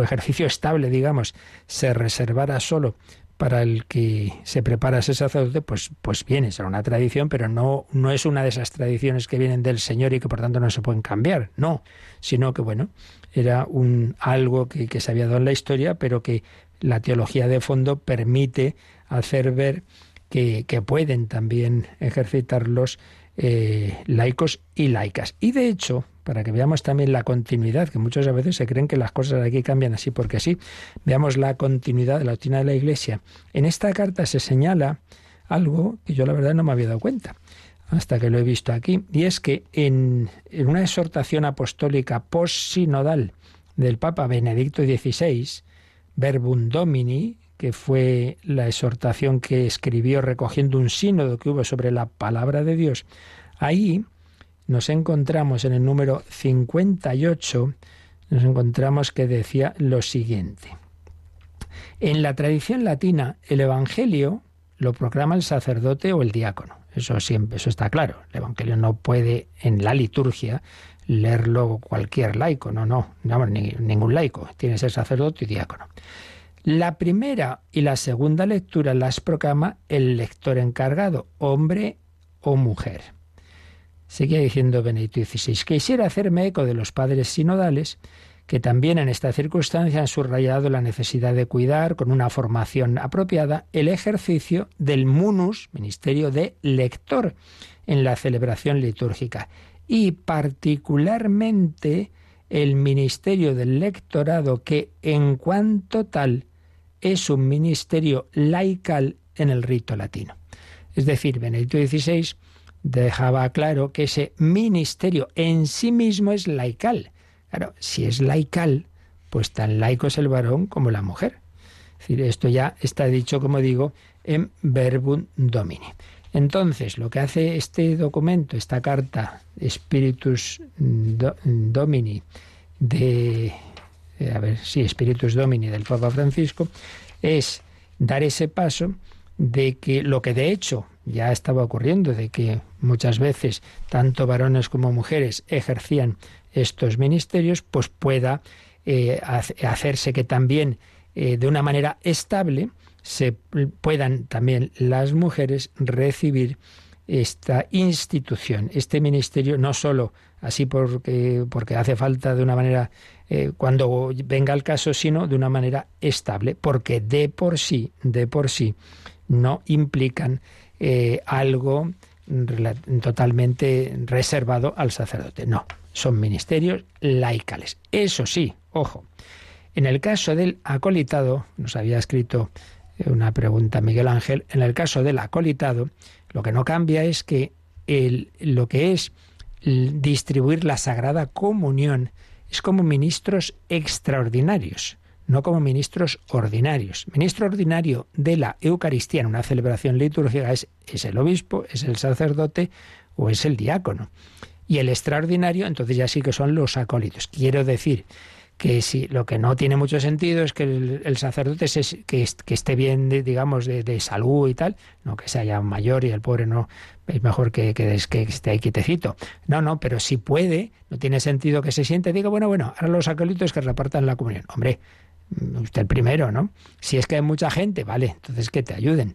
Speaker 2: ejercicio estable, digamos, se reservara solo para el que se prepara ese sacerdote, pues, pues viene, será una tradición, pero no, no es una de esas tradiciones que vienen del Señor y que por tanto no se pueden cambiar, no, sino que bueno, era un algo que, que se había dado en la historia, pero que la teología de fondo permite hacer ver que, pueden también ejercitarlos eh, laicos y laicas. Y de hecho, para que veamos también la continuidad, que muchas veces se creen que las cosas aquí cambian así porque sí, veamos la continuidad de la doctrina de la Iglesia. En esta carta se señala algo que yo la verdad no me había dado cuenta hasta que lo he visto aquí, y es que en, en una exhortación apostólica post-sinodal del Papa Benedicto XVI, Verbum Domini, que fue la exhortación que escribió recogiendo un sínodo que hubo sobre la palabra de Dios, ahí nos encontramos en el número 58, nos encontramos que decía lo siguiente. En la tradición latina, el Evangelio lo proclama el sacerdote o el diácono. Eso siempre, eso está claro. El Evangelio no puede en la liturgia leerlo cualquier laico, no, no, no ningún laico, tiene que ser sacerdote y diácono. La primera y la segunda lectura las proclama el lector encargado, hombre o mujer. Seguía diciendo Benedicto XVI, quisiera hacerme eco de los padres sinodales que también en esta circunstancia han subrayado la necesidad de cuidar, con una formación apropiada, el ejercicio del munus, ministerio de lector, en la celebración litúrgica, y particularmente el ministerio del lectorado, que en cuanto tal es un ministerio laical en el rito latino. Es decir, Benedicto XVI dejaba claro que ese ministerio en sí mismo es laical. Claro, si es laical, pues tan laico es el varón como la mujer. Es decir, esto ya está dicho, como digo, en Verbum Domini. Entonces, lo que hace este documento, esta carta Spiritus Domini de eh, a ver, sí, Spiritus Domini del Papa Francisco, es dar ese paso de que lo que de hecho ya estaba ocurriendo, de que muchas veces tanto varones como mujeres ejercían estos ministerios, pues pueda eh, hacerse que también eh, de una manera estable se puedan también las mujeres recibir esta institución, este ministerio, no solo así porque, porque hace falta de una manera eh, cuando venga el caso, sino de una manera estable, porque de por sí, de por sí, no implican eh, algo totalmente reservado al sacerdote. No, son ministerios laicales. Eso sí, ojo, en el caso del acolitado, nos había escrito una pregunta Miguel Ángel, en el caso del acolitado, lo que no cambia es que el, lo que es distribuir la Sagrada Comunión es como ministros extraordinarios, no como ministros ordinarios. Ministro ordinario de la Eucaristía en una celebración litúrgica es, es el obispo, es el sacerdote o es el diácono. Y el extraordinario, entonces ya sí que son los acólitos. Quiero decir que si lo que no tiene mucho sentido es que el, sacerdote que, esté bien, digamos, de, salud y tal, no que sea mayor y el pobre no, es mejor que, que, esté ahí quietecito. No, no, pero si puede, no tiene sentido que se siente, diga, bueno, bueno, ahora los acólitos que repartan la comunión. Hombre, usted el primero, ¿no? Si es que hay mucha gente, vale, entonces que te ayuden.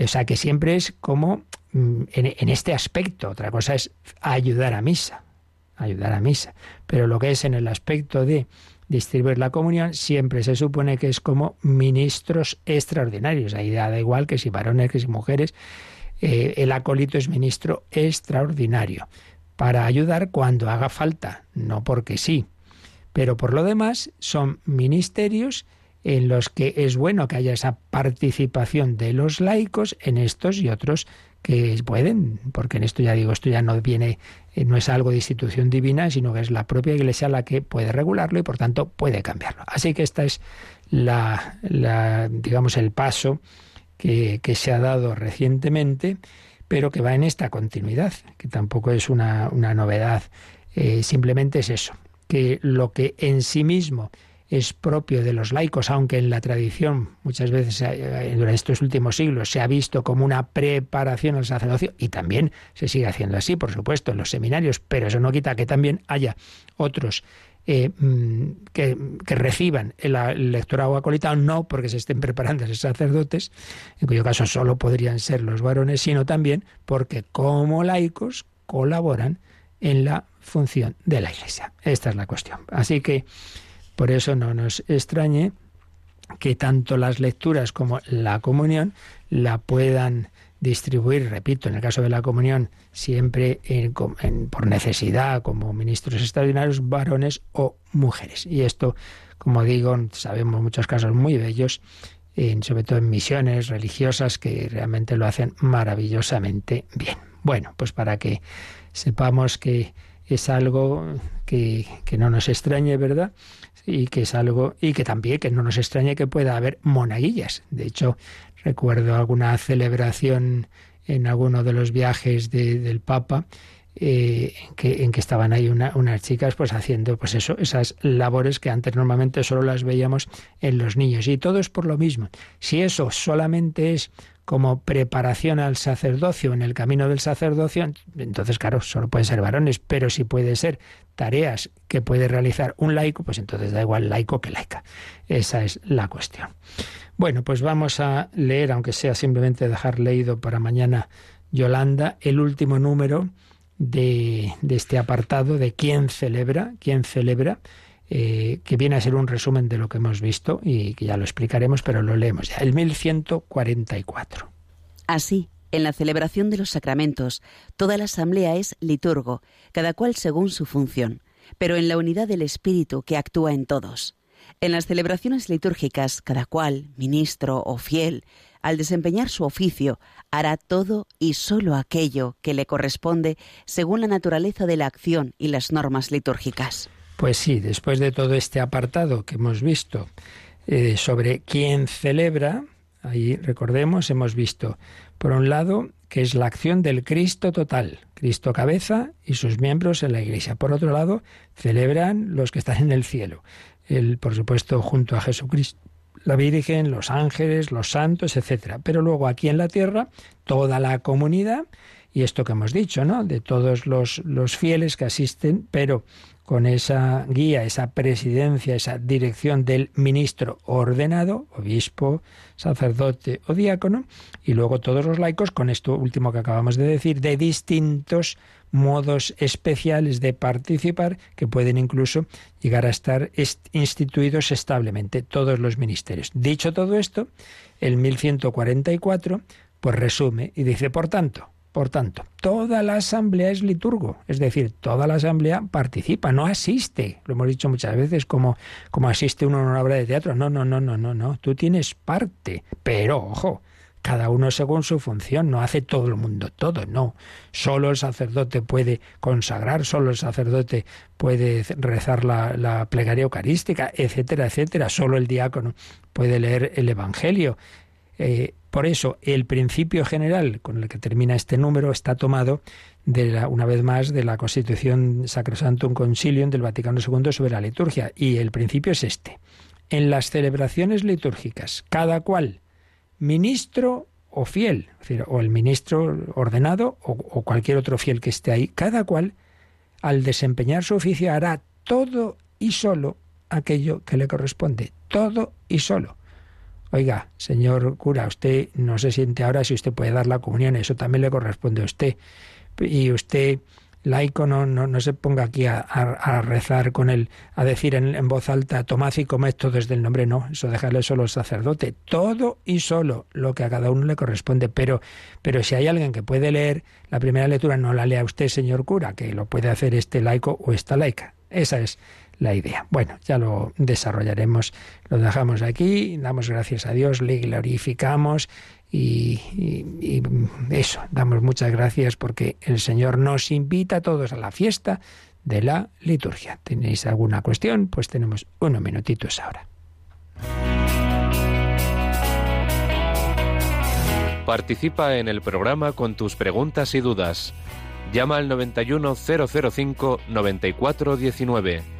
Speaker 2: O sea, que siempre es como mm, en este aspecto. Otra cosa es ayudar a misa ayudar a misa. Pero lo que es en el aspecto de distribuir la comunión, siempre se supone que es como ministros extraordinarios. Ahí da igual que si varones, que si mujeres. Eh, el acólito es ministro extraordinario para ayudar cuando haga falta, no porque sí. Pero por lo demás son ministerios en los que es bueno que haya esa participación de los laicos en estos y otros que pueden, porque en esto ya digo, esto ya no viene, eh, no es algo de institución divina, sino que es la propia Iglesia la que puede regularlo y por tanto puede cambiarlo. Así que esta es la, digamos, el paso que, se ha dado recientemente, pero que va en esta continuidad, que tampoco es una, novedad, eh, simplemente es eso, que lo que en sí mismo es propio de los laicos, aunque en la tradición muchas veces eh, durante estos últimos siglos se ha visto como una preparación al sacerdocio y también se sigue haciendo así, por supuesto, en los seminarios, pero eso no quita que también haya otros eh, mm, que, reciban el, el lectorado acolitado, no porque se estén preparando los sacerdotes, en cuyo caso solo podrían ser los varones, sino también porque como laicos colaboran en la función de la Iglesia. Esta es la cuestión. Así que por eso no nos extrañe que tanto las lecturas como la comunión la puedan distribuir, repito, en el caso de la comunión, siempre por necesidad, como ministros extraordinarios, varones o mujeres. Y esto, como digo, sabemos muchos casos muy bellos, sobre todo en misiones religiosas, que realmente lo hacen maravillosamente bien. Bueno, pues para que sepamos que es algo que, que no nos extrañe, ¿verdad? Y que es algo y que también que no nos extrañe que pueda haber monaguillas. De hecho, recuerdo alguna celebración en alguno de los viajes del Papa eh, en, que, en que estaban ahí unas chicas pues haciendo pues eso esas labores que antes normalmente solo las veíamos en los niños y todo es por lo mismo si eso solamente es como preparación al sacerdocio, en el camino del sacerdocio, entonces claro, solo pueden ser varones, pero si puede ser tareas que puede realizar un laico, pues entonces da igual laico que laica. Esa es la cuestión. Bueno, pues vamos a leer, aunque sea simplemente dejar leído para mañana Yolanda, el último número de, de este apartado de quién celebra, quién celebra, eh, que viene a ser un resumen de lo que hemos visto y que ya lo explicaremos, pero lo leemos ya. El 1144.
Speaker 3: Así, en la celebración de los sacramentos, toda la asamblea es liturgo, cada cual según su función, pero en la unidad del Espíritu que actúa en todos. En las celebraciones litúrgicas, cada cual, ministro o fiel, al desempeñar su oficio, hará todo y sólo aquello que le corresponde según la naturaleza de la acción y las normas litúrgicas.
Speaker 2: Pues sí, después de todo este apartado que hemos visto eh, sobre quién celebra, ahí recordemos, hemos visto, por un lado, que es la acción del Cristo total, Cristo cabeza y sus miembros en la Iglesia. Por otro lado, celebran los que están en el cielo, el, por supuesto, junto a Jesucristo la Virgen, los ángeles, los santos, etcétera. Pero luego aquí en la tierra, toda la comunidad, y esto que hemos dicho, ¿no? De todos los, los fieles que asisten, pero con esa guía, esa presidencia, esa dirección del ministro ordenado, obispo, sacerdote o diácono, y luego todos los laicos, con esto último que acabamos de decir, de distintos modos especiales de participar que pueden incluso llegar a estar instituidos establemente, todos los ministerios. Dicho todo esto, el 1144 pues resume y dice, por tanto, por tanto, toda la asamblea es liturgo, es decir, toda la asamblea participa, no asiste. Lo hemos dicho muchas veces como, como asiste uno a una obra de teatro. No, no, no, no, no, no. Tú tienes parte, pero ojo, cada uno según su función, no hace todo el mundo todo, no. Solo el sacerdote puede consagrar, solo el sacerdote puede rezar la, la plegaria eucarística, etcétera, etcétera. Solo el diácono puede leer el Evangelio. Eh, por eso, el principio general con el que termina este número está tomado, de la, una vez más, de la Constitución Sacrosantum Concilium del Vaticano II sobre la liturgia. Y el principio es este. En las celebraciones litúrgicas, cada cual, ministro o fiel, o el ministro ordenado o, o cualquier otro fiel que esté ahí, cada cual, al desempeñar su oficio, hará todo y solo aquello que le corresponde. Todo y solo Oiga, señor cura, usted no se siente ahora si usted puede dar la comunión, eso también le corresponde a usted. Y usted, laico, no, no, se ponga aquí a, rezar con él, a decir en, voz alta, tomad y comed todo desde el nombre, no, eso dejarle solo al sacerdote, todo y solo lo que a cada uno le corresponde. Pero, pero si hay alguien que puede leer la primera lectura, no la lea usted, señor cura, que lo puede hacer este laico o esta laica. Esa es la idea. Bueno, ya lo desarrollaremos, lo dejamos aquí, damos gracias a Dios, le glorificamos y, eso, damos muchas gracias porque el Señor nos invita a todos a la fiesta de la liturgia. ¿Tenéis alguna cuestión? Pues tenemos unos minutitos ahora.
Speaker 4: Participa en el programa con tus preguntas y dudas. Llama al 91005 9419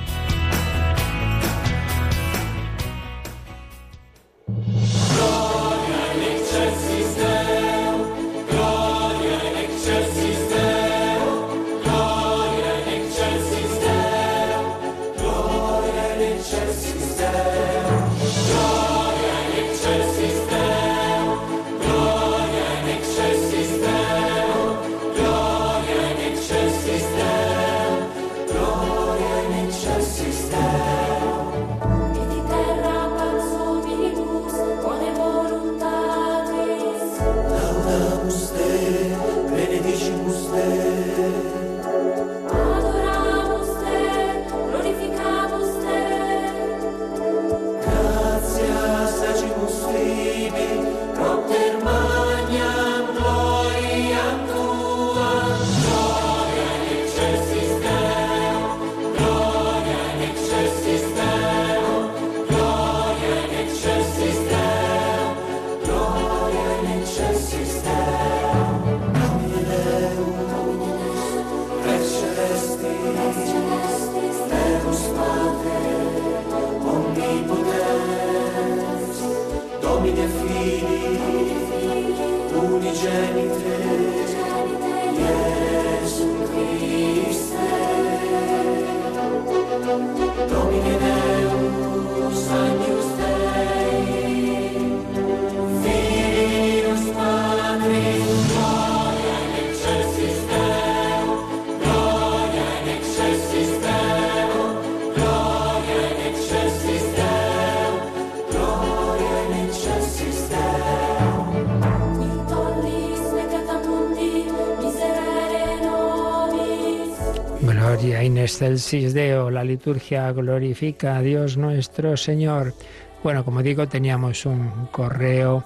Speaker 2: excelsis Deo, la liturgia glorifica a Dios nuestro Señor. Bueno, como digo, teníamos un correo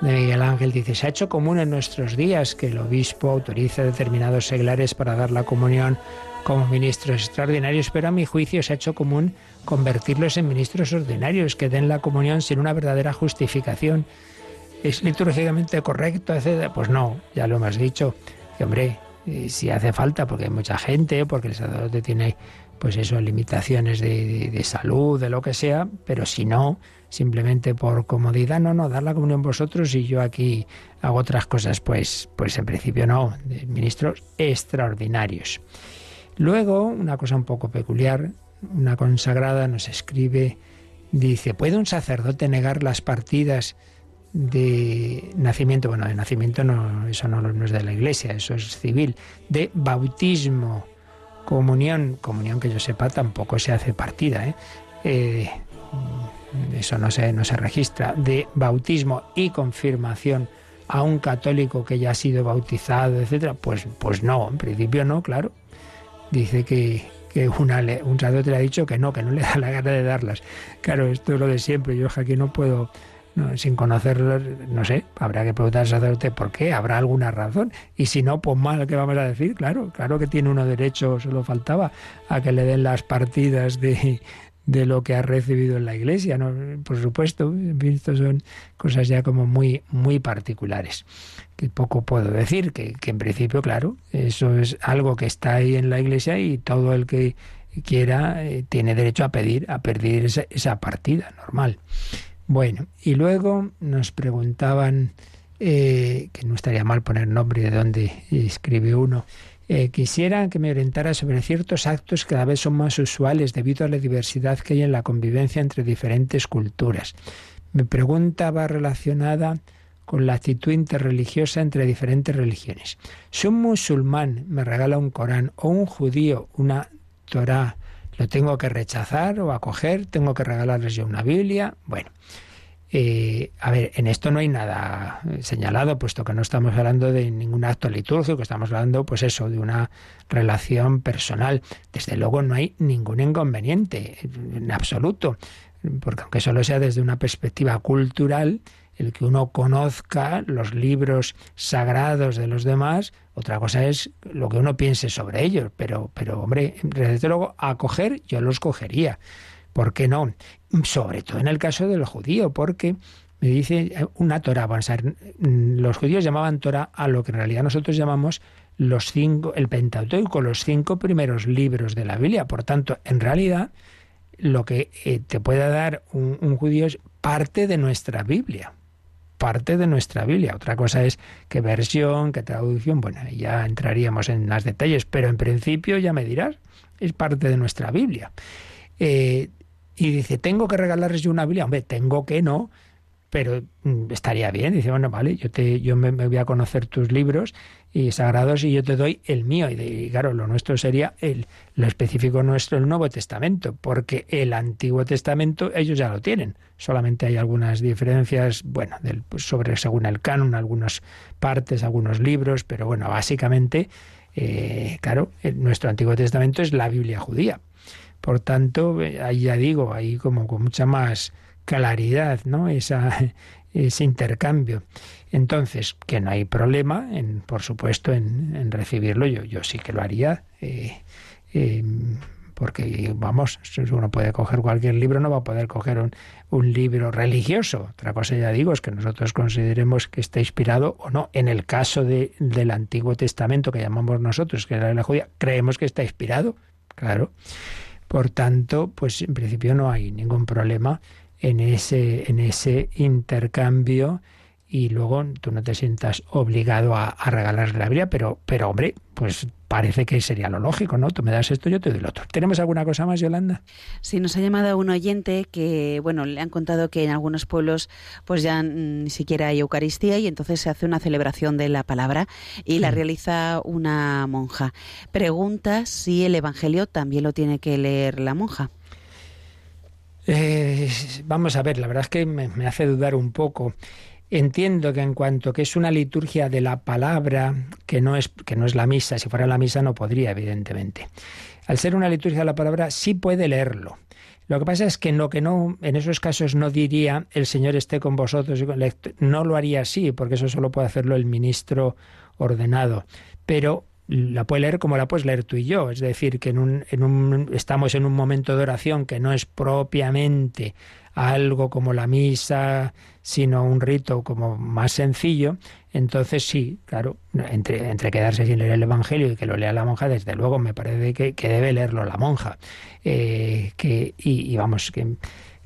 Speaker 2: de Miguel Ángel, dice, se ha hecho común en nuestros días que el obispo autorice determinados seglares para dar la comunión como ministros extraordinarios, pero a mi juicio se ha hecho común convertirlos en ministros ordinarios que den la comunión sin una verdadera justificación. ¿Es litúrgicamente correcto? Pues no, ya lo hemos dicho, que hombre, si hace falta, porque hay mucha gente, porque el sacerdote tiene, pues eso, limitaciones de, salud, de lo que sea, pero si no, simplemente por comodidad, no, no, dar la comunión vosotros y yo aquí hago otras cosas, pues, pues en principio no, ministros extraordinarios. Luego, una cosa un poco peculiar, una consagrada nos escribe, dice, ¿puede un sacerdote negar las partidas de nacimiento, bueno, de nacimiento no, eso no, es de la iglesia, eso es civil, de bautismo, comunión, comunión que yo sepa tampoco se hace partida, ¿eh? Eh, eso no se, no se registra, de bautismo y confirmación a un católico que ya ha sido bautizado, etcétera, pues, pues no, en principio no, claro. Dice que, que una, un sacerdote le ha dicho que no, que no le da la gana de darlas. Claro, esto es lo de siempre, yo aquí no puedo sin conocerlo, no sé, habrá que preguntar al sacerdote por qué, habrá alguna razón. Y si no, pues mal, ¿qué vamos a decir? Claro, claro que tiene uno derecho, solo faltaba, a que le den las partidas de, de lo que ha recibido en la iglesia, ¿no? Por supuesto, esto son cosas ya como muy, muy particulares, que poco puedo decir, que, que en principio, claro, eso es algo que está ahí en la iglesia y todo el que quiera eh, tiene derecho a pedir, a pedir esa, esa partida normal. Bueno, y luego nos preguntaban, eh, que no estaría mal poner nombre de dónde escribe uno, eh, quisiera que me orientara sobre ciertos actos que cada vez son más usuales debido a la diversidad que hay en la convivencia entre diferentes culturas. Mi pregunta va relacionada con la actitud interreligiosa entre diferentes religiones. Si un musulmán me regala un Corán o un judío una Torá, ¿lo tengo que rechazar o acoger? ¿Tengo que regalarles yo una Biblia? Bueno, eh, a ver, en esto no hay nada señalado, puesto que no estamos hablando de ningún acto litúrgico, estamos hablando, pues eso, de una relación personal. Desde luego no hay ningún inconveniente, en absoluto, porque aunque solo sea desde una perspectiva cultural, el que uno conozca los libros sagrados de los demás, otra cosa es lo que uno piense sobre ellos, pero, pero hombre, desde luego, acoger yo los cogería. ¿Por qué no? Sobre todo en el caso del judío, porque me dice eh, una Torah. Mm, los judíos llamaban Torah a lo que en realidad nosotros llamamos los cinco, el Pentateuco, los cinco primeros libros de la Biblia. Por tanto, en realidad, lo que eh, te puede dar un, judío es parte de nuestra Biblia. Parte de nuestra Biblia. Otra cosa es qué versión, qué traducción. Bueno, ya entraríamos en más detalles, pero en principio ya me dirás, es parte de nuestra Biblia. Eh, y dice, ¿tengo que regalarles yo una Biblia? Hombre, tengo que no pero mm, estaría bien. Dice, bueno, vale, yo, te, yo me, voy a conocer tus libros y sagrados y yo te doy el mío. Y, claro, lo nuestro sería el, lo específico nuestro, el Nuevo Testamento, porque el Antiguo Testamento ellos ya lo tienen. Solamente hay algunas diferencias, bueno, del, pues, sobre según el canon, algunas partes, algunos libros, pero bueno, básicamente, eh, claro, nuestro Antiguo Testamento es la Biblia judía. Por tanto, eh, ahí ya digo, ahí como con mucha más claridad, ¿no? Esa, ese intercambio. Entonces, que no hay problema, en, por supuesto, en, recibirlo. Yo, yo sí que lo haría. Eh, eh, porque, vamos, uno puede coger cualquier libro, no va a poder coger un, un, libro religioso. Otra cosa, ya digo, es que nosotros consideremos que está inspirado o no. En el caso de, del Antiguo Testamento, que llamamos nosotros, que es la judía, creemos que está inspirado, claro. Por tanto, pues en principio no hay ningún problema en ese, en ese intercambio y luego tú no te sientas obligado a, a regalarle la Biblia, pero, pero hombre, pues parece que sería lo lógico, ¿no? Tú me das esto, yo te doy lo otro. ¿Tenemos alguna cosa más, Yolanda?
Speaker 3: Sí, nos ha llamado un oyente que, bueno, le han contado que en algunos pueblos pues ya ni siquiera hay Eucaristía y entonces se hace una celebración de la palabra y la realiza una monja. Pregunta si el Evangelio también lo tiene que leer la monja.
Speaker 2: Eh, vamos a ver, la verdad es que me, hace dudar un poco. Entiendo que en cuanto que es una liturgia de la palabra, que no es, que no es la misa, si fuera la misa no podría, evidentemente. Al ser una liturgia de la palabra, sí puede leerlo. Lo que pasa es que en lo que no, en esos casos no diría el Señor esté con vosotros, no lo haría así, porque eso solo puede hacerlo el ministro ordenado. Pero la puede leer como la puedes leer tú y yo. Es decir, que en un, en un, estamos en un momento de oración que no es propiamente algo como la misa, sino un rito como más sencillo. Entonces sí, claro, entre, entre quedarse sin leer el Evangelio y que lo lea la monja, desde luego me parece que, que debe leerlo la monja. Eh, que, y, y vamos, que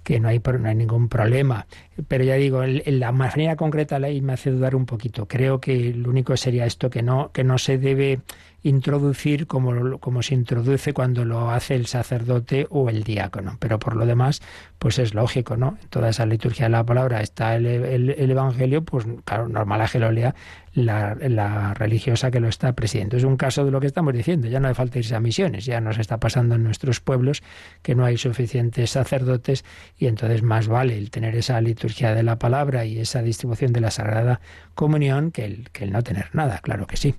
Speaker 2: que no hay, no hay ningún problema. Pero ya digo, la manera concreta la me hace dudar un poquito. Creo que lo único sería esto, que no, que no se debe introducir como, como se introduce cuando lo hace el sacerdote o el diácono. Pero por lo demás, pues es lógico, ¿no? En toda esa liturgia de la palabra está el, el, Evangelio, pues claro, normal que lo lea la, la, religiosa que lo está presidiendo. Es un caso de lo que estamos diciendo, ya no hace falta irse a misiones, ya nos está pasando en nuestros pueblos que no hay suficientes sacerdotes y entonces más vale el tener esa liturgia de la palabra y esa distribución de la Sagrada Comunión que el, que el no tener nada, claro que sí.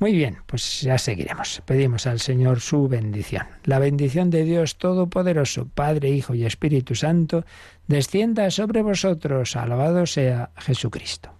Speaker 2: Muy bien, pues ya seguiremos. Pedimos al Señor su bendición. La bendición de Dios Todopoderoso, Padre, Hijo y Espíritu Santo, descienda sobre vosotros. Alabado sea Jesucristo.